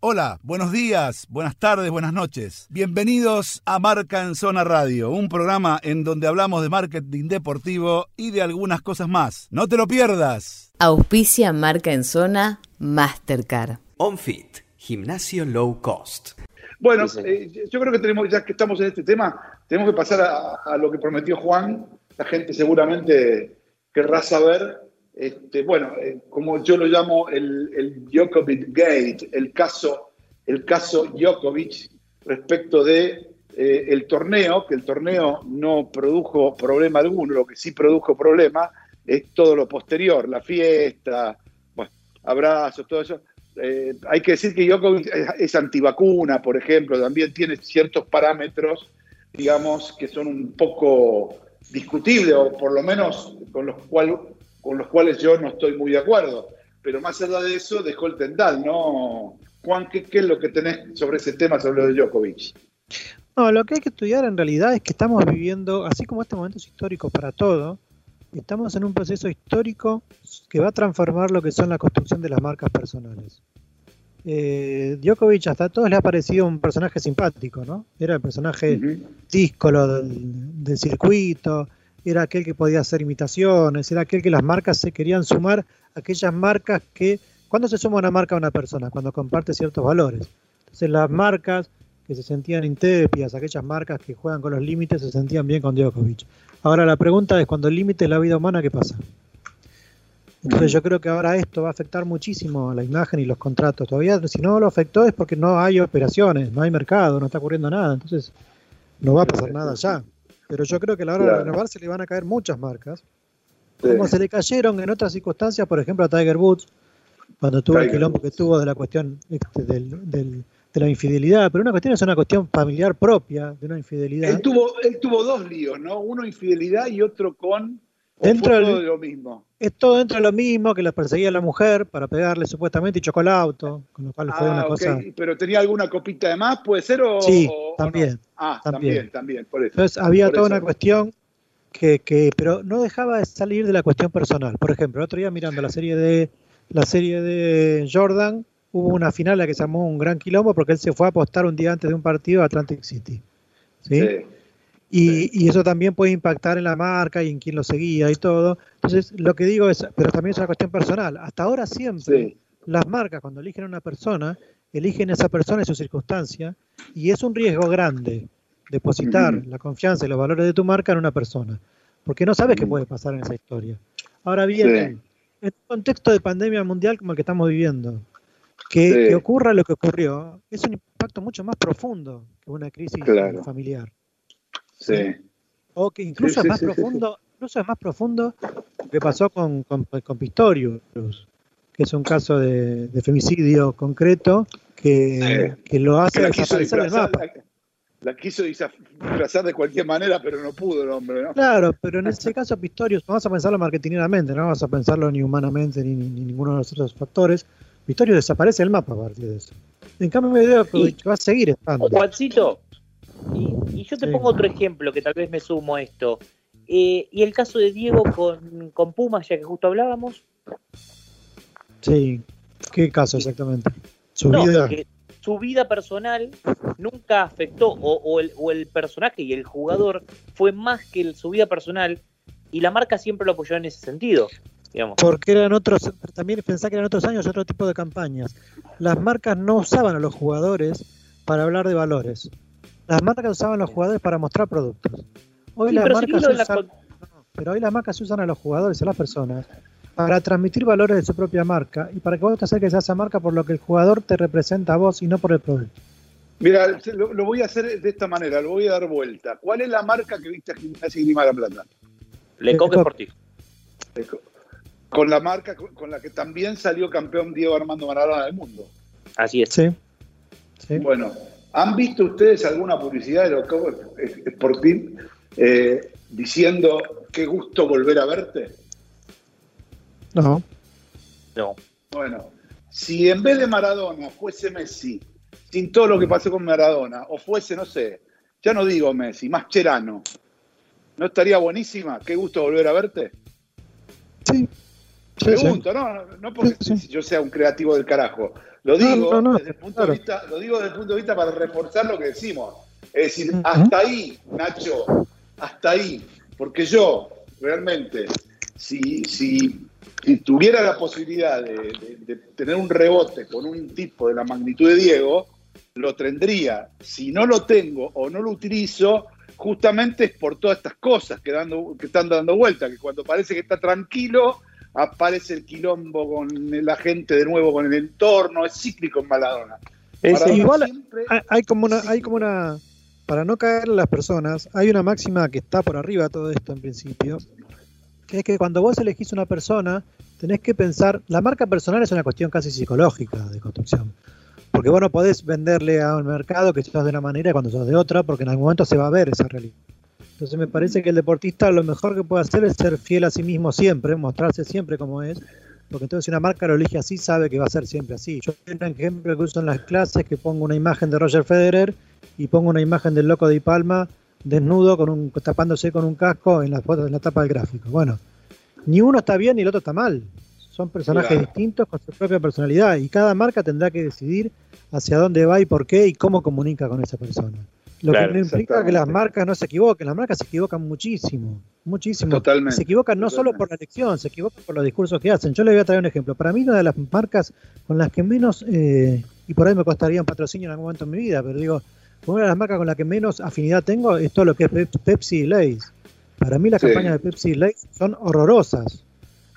Hola, buenos días, buenas tardes, buenas noches. Bienvenidos a Marca en Zona Radio, un programa en donde hablamos de marketing deportivo y de algunas cosas más. No te lo pierdas. Auspicia Marca en Zona Mastercard. OnFit, gimnasio low cost. Bueno, eh, yo creo que tenemos, ya que estamos en este tema, tenemos que pasar a, a lo que prometió Juan. La gente seguramente querrá saber este, bueno, eh, como yo lo llamo el, el, Djokovic Gate, el caso, el caso Djokovic respecto de eh, el torneo, que el torneo no produjo problema alguno, lo que sí produjo problema es todo lo posterior, la fiesta, abrazos, todo eso. Eh, hay que decir que Djokovic es antivacuna, por ejemplo, también tiene ciertos parámetros, digamos, que son un poco discutibles, o por lo menos con los cuales con los cuales yo no estoy muy de acuerdo. Pero más allá de eso, dejó el tendal, ¿no? Juan, ¿qué, es lo que tenés sobre ese tema, sobre lo de Djokovic? No, lo que hay que estudiar en realidad es que estamos viviendo, así como este momento es histórico para todo, estamos en un proceso histórico que va a transformar lo que son la construcción de las marcas personales. Eh, Djokovic hasta a todos le ha parecido un personaje simpático, ¿no? Era el personaje díscolo del, del, circuito, era aquel que podía hacer imitaciones, era aquel que las marcas se querían sumar, aquellas marcas que, ¿cuándo se suma una marca a una persona? Cuando comparte ciertos valores. Entonces las marcas que se sentían intépidas, aquellas marcas que juegan con los límites, se sentían bien con Djokovic. Ahora la pregunta es, cuando el límite es la vida humana, ¿qué pasa? Entonces yo creo que ahora esto va a afectar muchísimo la imagen y los contratos. Todavía si no lo afectó es porque no hay operaciones, no hay mercado, no está ocurriendo nada. Entonces no va a pasar nada ya pero yo creo que a la hora de renovar se le van a caer muchas marcas. Como se le cayeron en otras circunstancias, por ejemplo, a Tiger Woods, cuando tuvo el quilombo que tuvo de la cuestión este, de la infidelidad, pero una cuestión es una cuestión familiar propia de una infidelidad. Él tuvo, él tuvo dos líos, ¿no? Uno infidelidad y otro con dentro de lo mismo. Es todo dentro de lo mismo que le perseguía a la mujer para pegarle supuestamente y chocó el auto, con lo cual fue una ah, cosa. Pero tenía alguna copita de más, puede ser o. Sí, también. Ah, también, también, por eso. Entonces había toda una cuestión que, que, pero no dejaba de salir de la cuestión personal. Por ejemplo, el otro día mirando la serie de la serie de Jordan, hubo una final en la que se llamó un gran quilombo porque él se fue a apostar un día antes de un partido a Atlantic City. ¿sí? sí y, eso también puede impactar en la marca y en quien lo seguía y todo. Entonces, lo que digo es, pero también es una cuestión personal. Hasta ahora siempre las marcas cuando eligen a una persona, eligen a esa persona y su circunstancia, y es un riesgo grande depositar la confianza y los valores de tu marca en una persona, porque no sabes qué puede pasar en esa historia. Ahora bien, en un contexto de pandemia mundial como el que estamos viviendo, que, ocurra lo que ocurrió, es un impacto mucho más profundo que una crisis familiar. Sí. O que incluso es más profundo, incluso es más profundo que pasó con, con, Pistorius, que es un caso de, femicidio concreto que, lo hace desaparecer del mapa. La, quiso disfrazar de cualquier manera, pero no pudo el hombre, ¿no? Claro, pero en ese caso Pistorius, vamos a pensarlo marketingeramente, no vamos a pensarlo ni humanamente ni, ninguno de los otros factores. Pistorius desaparece del mapa a partir de eso. En cambio, me veo que va a seguir estando. Juancito, y, yo te pongo otro ejemplo que tal vez me sumo a esto. Eh, y el caso de Diego con, con Pumas, ya que justo hablábamos. Sí, ¿qué caso exactamente? Su vida. su vida personal nunca afectó, o, el, o, el, personaje y el jugador fue más que su vida personal, y la marca siempre lo apoyó en ese sentido. Digamos. Porque eran otros, también pensá que eran otros años otro tipo de campañas. Las marcas no usaban a los jugadores para hablar de valores las marcas usaban los jugadores para mostrar productos. Hoy las marcas usan, pero hoy las marcas se usan a los jugadores, a las personas, para transmitir valores de su propia marca y para que vos te acerques a esa marca por lo que el jugador te representa a vos y no por el producto. Mira, lo, voy a hacer de esta manera, lo voy a dar vuelta. ¿Cuál es la marca que viste a Gimnasia y Grima La Plata? Lecoq Sportivo. Con la marca con la que también salió campeón Diego Armando Maradona del mundo. Así es. Sí. sí. Bueno, ¿Han visto ustedes alguna publicidad de Loco Sporting eh, diciendo qué gusto volver a verte? No. No. Bueno, si en vez de Maradona fuese Messi, sin todo lo que pasó con Maradona, o fuese, no sé, ya no digo Messi, más Cherano, ¿no estaría buenísima? Qué gusto volver a verte. Sí. Pregunto, no, no porque yo sea un creativo del carajo. Lo digo, no, no, desde el punto claro. de vista, lo digo desde el punto de vista para reforzar lo que decimos. Es decir, hasta ahí, Nacho, hasta ahí. Porque yo, realmente, si, si, si tuviera la posibilidad de, de- de tener un rebote con un tipo de la magnitud de Diego, lo tendría. Si no lo tengo o no lo utilizo, justamente es por todas estas cosas que, dando, que están dando vuelta, que cuando parece que está tranquilo, aparece el quilombo con la gente de nuevo, con el entorno, es cíclico en Maradona. Es Maradona igual- siempre- Hay, como una, hay como una, para no caer las personas, hay una máxima que está por arriba de todo esto en principio, que es que cuando vos elegís una persona, tenés que pensar, la marca personal es una cuestión casi psicológica de construcción, porque vos no podés venderle a un mercado que sos de una manera y cuando sos de otra, porque en algún momento se va a ver esa realidad. Entonces me parece que el deportista lo mejor que puede hacer es ser fiel a sí mismo siempre, mostrarse siempre como es, porque entonces si una marca lo elige así, sabe que va a ser siempre así. Yo tengo un ejemplo que uso en las clases, que pongo una imagen de Roger Federer y pongo una imagen del loco de Ipalma desnudo, con un, tapándose con un casco en la foto, en la tapa del gráfico. Bueno, ni uno está bien ni el otro está mal. Son personajes Claro. distintos con su propia personalidad y cada marca tendrá que decidir hacia dónde va y por qué y cómo comunica con esa persona. Lo Claro, que no implica que las marcas no se equivoquen, las marcas se equivocan muchísimo, muchísimo. Totalmente. Se equivocan no solo por la elección, se equivocan por los discursos que hacen. Yo le voy a traer un ejemplo. Para mí, una de las marcas con las que menos, eh, y por ahí me costaría un patrocinio en algún momento en mi vida, pero digo, una de las marcas con las que menos afinidad tengo es todo lo que es Pep- Pepsi y Lay's. Para mí, las Sí. campañas de Pepsi y Lay's son horrorosas.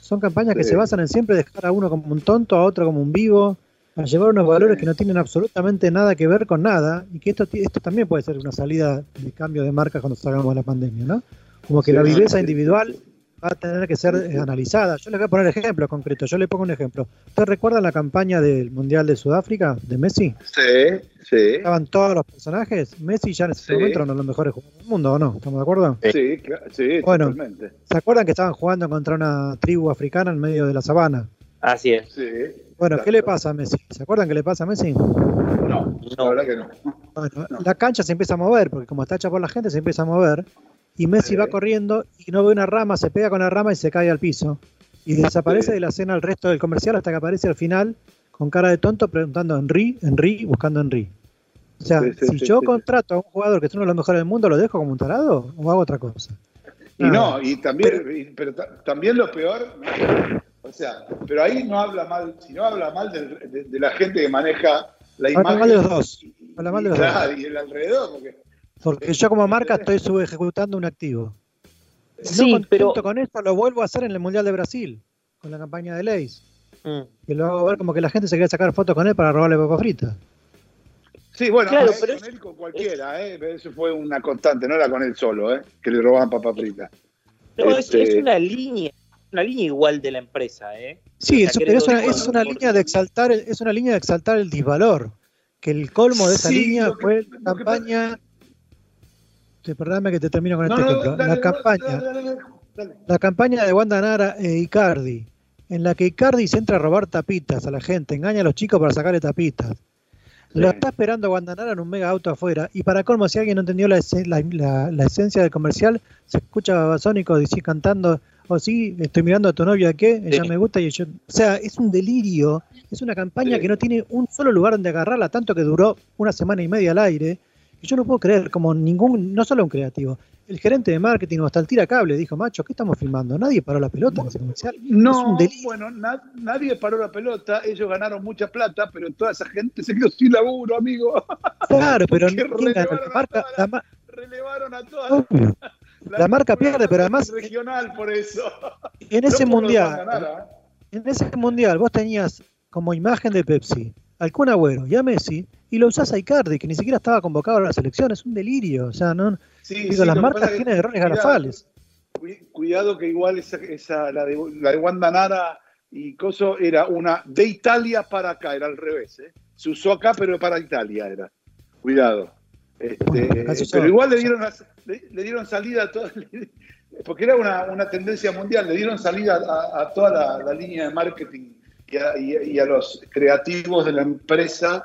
Son campañas que se basan en siempre dejar a uno como un tonto, a otro como un vivo, a llevar unos valores que no tienen absolutamente nada que ver con nada, y que esto, esto también puede ser una salida de cambio de marca cuando salgamos de la pandemia, ¿no? Como que Sí, la viveza individual va a tener que ser analizada. Yo les voy a poner ejemplos concretos. Yo le pongo un ejemplo. ¿Ustedes recuerdan la campaña del Mundial de Sudáfrica de Messi? Sí, sí. Estaban todos los personajes. Messi ya en ese Sí. momento era uno de los mejores jugadores del mundo, ¿o no? ¿Estamos de acuerdo? Sí, sí, Bueno. totalmente. ¿Se acuerdan que estaban jugando contra una tribu africana en medio de la sabana? Así es. Sí. Bueno, ¿qué le pasa a Messi? ¿Se acuerdan qué le pasa a Messi? No, la verdad que no. Bueno, No. la cancha se empieza a mover, porque como está hecha por la gente, se empieza a mover. Y Messi Sí. va corriendo y no ve una rama, se pega con la rama y se cae al piso. Y desaparece Sí. de la escena el resto del comercial hasta que aparece al final con cara de tonto preguntando Henry, Henry, buscando Henry. O sea, Sí, sí, si sí, yo sí, contrato a un jugador que es uno de los mejores del mundo, ¿lo dejo como un tarado o hago otra cosa? Y Nada. no, y también, y- pero ta- también lo peor, ¿no? O sea, pero ahí no habla mal, si no habla mal del- de, de la gente que maneja la Habla imagen. mal de los dos. Habla mal de y- los claro, y el alrededor, porque Porque yo como marca estoy subejecutando un activo. Sí, no pero- con esto, lo vuelvo a hacer en el Mundial de Brasil, con la campaña de Leis. Mm. Que lo hago ver como que la gente se quiere sacar fotos con él para robarle papa frita. Sí, bueno, Claro, eh, pero con es- él con cualquiera, eh, pero eso fue una constante, no era con él solo, eh, que le robaban papa frita. No, es- Este- es, una línea, una línea igual de la empresa, ¿eh? Sí, O sea, es, pero es una, que es una línea de exaltar, el- es una línea de exaltar el disvalor. Que el colmo de esa Sí, línea que- fue la que campaña. Sí, perdóname que te termino con No, este no, ejemplo. dale, la dale, campaña, dale, dale, dale, dale. la campaña de Wanda Nara e Icardi, en la que Icardi se entra a robar tapitas a la gente, engaña a los chicos para sacarle tapitas. Lo está esperando Guandanara en un mega auto afuera. Y para colmo, si alguien no entendió la, la- la- la esencia del comercial, se escucha a Babasónico decir cantando, oh sí, estoy mirando a tu novia, ¿qué? Ella Sí. me gusta y yo... O sea, es un delirio. Es una campaña Sí. que no tiene un solo lugar donde agarrarla, tanto que duró una semana y media al aire. Y yo no puedo creer, como ningún, no solo un creativo, el gerente de marketing o hasta el tiracable dijo, macho, ¿qué estamos filmando? Nadie paró la pelota en ese comercial. es No, un delirio. bueno, na- nadie paró la pelota, ellos ganaron mucha plata, pero toda esa gente se quedó sin laburo, amigo. Claro, pero relevaron La a marca, toda la ma- Relevaron a todas. La marca pierde, pero además- regional por eso. en ese No mundial, ganar, ¿eh? en ese mundial vos tenías como imagen de Pepsi al Kun Agüero y a Messi y lo usás a Icardi, que ni siquiera estaba convocado a la selección, es un delirio. O sea, no, Sí, digo, sí, las marcas es que- tienen errores garrafales. cu- Cuidado que igual esa, esa la, de, la de Wanda Nara y Coso era una de Italia para acá, era al revés. ¿eh? Se usó acá, pero para Italia era. Cuidado. Este, Bueno, pero igual le dieron, le, le dieron salida a toda, porque era una, una tendencia mundial, le dieron salida a, a toda la, la línea de marketing y a, y a- y a los creativos de la empresa,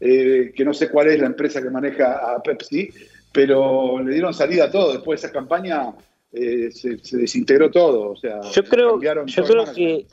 eh, que no sé cuál es la empresa que maneja a Pepsi, pero le dieron salida a todo. Después de esa campaña eh, se, se desintegró todo. O sea, Yo creo, yo todo creo que,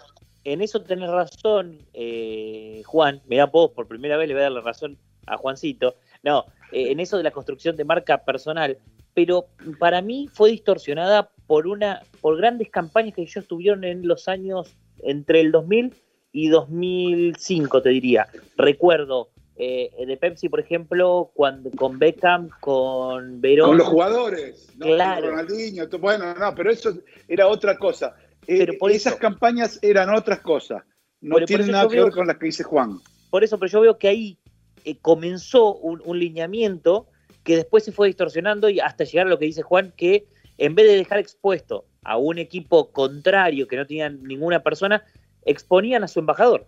en eso tenés razón, eh, Juan. Mirá vos, por primera vez le voy a dar la razón a Juancito. No, eh, en eso de la construcción de marca personal. Pero para mí fue distorsionada por una, por grandes campañas que ellos tuvieron en los años entre el 2000 y 2005, te diría. Recuerdo eh, de Pepsi, por ejemplo, cuando con Beckham, con Verón. Con los jugadores, ¿no? Claro. Con Ronaldinho, bueno, no, pero eso era otra cosa. Eh, Pero por esas eso- campañas eran otras cosas. No tienen nada que ver con las que dice Juan. Por eso, pero yo veo que ahí eh, comenzó un, un lineamiento que después se fue distorsionando y hasta llegar a lo que dice Juan, que en vez de dejar expuesto a un equipo contrario que no tenían ninguna persona, exponían a su embajador.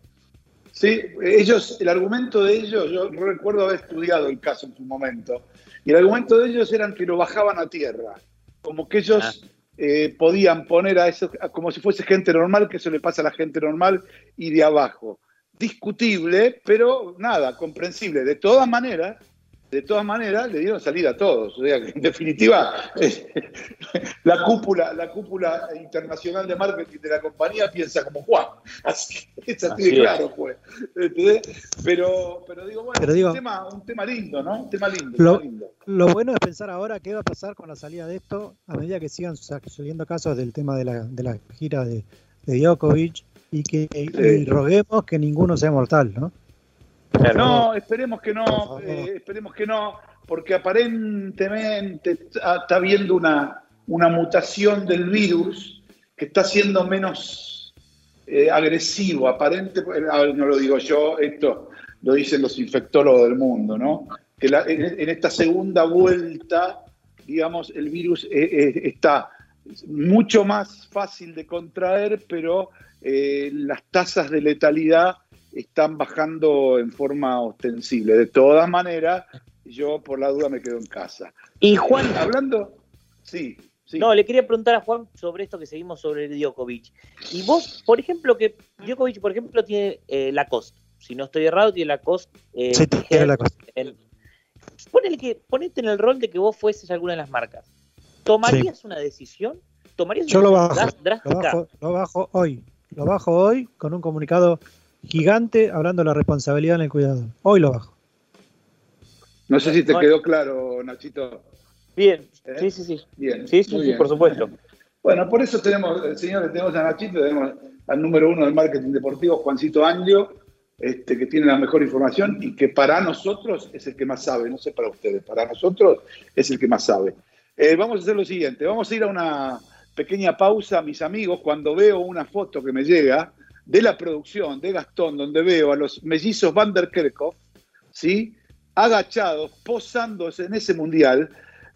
Sí, ellos, el argumento de ellos, yo recuerdo haber estudiado el caso en su momento, y el argumento de ellos eran que lo bajaban a tierra, como que ellos eh, podían poner a eso, como si fuese gente normal, que eso le pasa a la gente normal y de abajo. Discutible, pero nada, comprensible. De todas maneras, de todas maneras, le dieron salida a todos. O sea, que en definitiva, la cúpula, la cúpula internacional de marketing de la compañía piensa como Juan. Así que es así de claro, pues. Pero, pero digo, bueno, Pero digo- un, tema, un tema lindo, ¿no? Un tema lindo. Lo- un tema lindo. Lo bueno es pensar ahora qué va a pasar con la salida de esto a medida que sigan saliendo casos del tema de la, de la gira de, de Djokovic y que y roguemos que ninguno sea mortal, ¿no? No, esperemos que no, eh, esperemos que no, porque aparentemente está está habiendo una, una mutación del virus que está siendo menos eh, agresivo, aparente, no lo digo yo, esto lo dicen los infectólogos del mundo, ¿no? Que la- en, en esta segunda vuelta, digamos, el virus eh, eh, está mucho más fácil de contraer, pero eh, las tasas de letalidad están bajando en forma ostensible. De todas maneras, yo por la duda me quedo en casa. Y Juan, Hablando, sí, sí. no, le quería preguntar a Juan sobre esto que seguimos sobre Djokovic. Y vos, por ejemplo, que Djokovic, por ejemplo, tiene eh, Lacoste. Si no estoy errado, tiene Lacoste. Eh, Sí, tiene Lacoste. en- Ponele que, ponete en el rol de que vos fueses alguna de las marcas. ¿Tomarías una decisión? ¿Tomarías Yo una lo decisión bajo, drás- drástica? lo bajo, lo bajo hoy. Lo bajo hoy con un comunicado gigante hablando de la responsabilidad en el cuidado. Hoy lo bajo. No sé si te quedó claro, Nachito. Bien, ¿Eh? sí, sí, sí. Bien. Sí, sí, muy sí, bien. por supuesto. Bueno, por eso tenemos, eh, señores, tenemos a Nachito, tenemos al número uno del marketing deportivo, Juancito Angio, este, que tiene la mejor información y que para nosotros es el que más sabe, no sé para ustedes, para nosotros es el que más sabe. Eh, vamos a hacer lo siguiente, vamos a ir a una pequeña pausa, mis amigos, cuando veo una foto que me llega de la producción de Gastón, donde veo a los mellizos Van der Kerkhoff, ¿sí? agachados, posándose en ese mundial,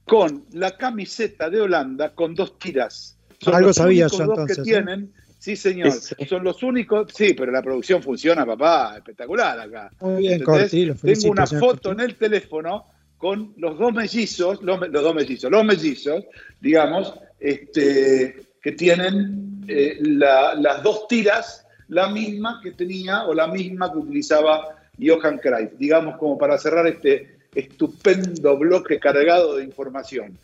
con la camiseta de Holanda con dos tiras. Algo los sabía únicos yo dos entonces, que ¿eh? tienen. Sí, señor. Sí. Son los únicos. Sí, pero la producción funciona, papá. Espectacular acá. Muy bien, Tengo una foto en el teléfono con los dos mellizos, los, dos mellizos, los mellizos, digamos, este, que tienen eh, la- las dos tiras, la misma que tenía o la misma que utilizaba Johan Cruyff, digamos, como para cerrar este estupendo bloque cargado de información.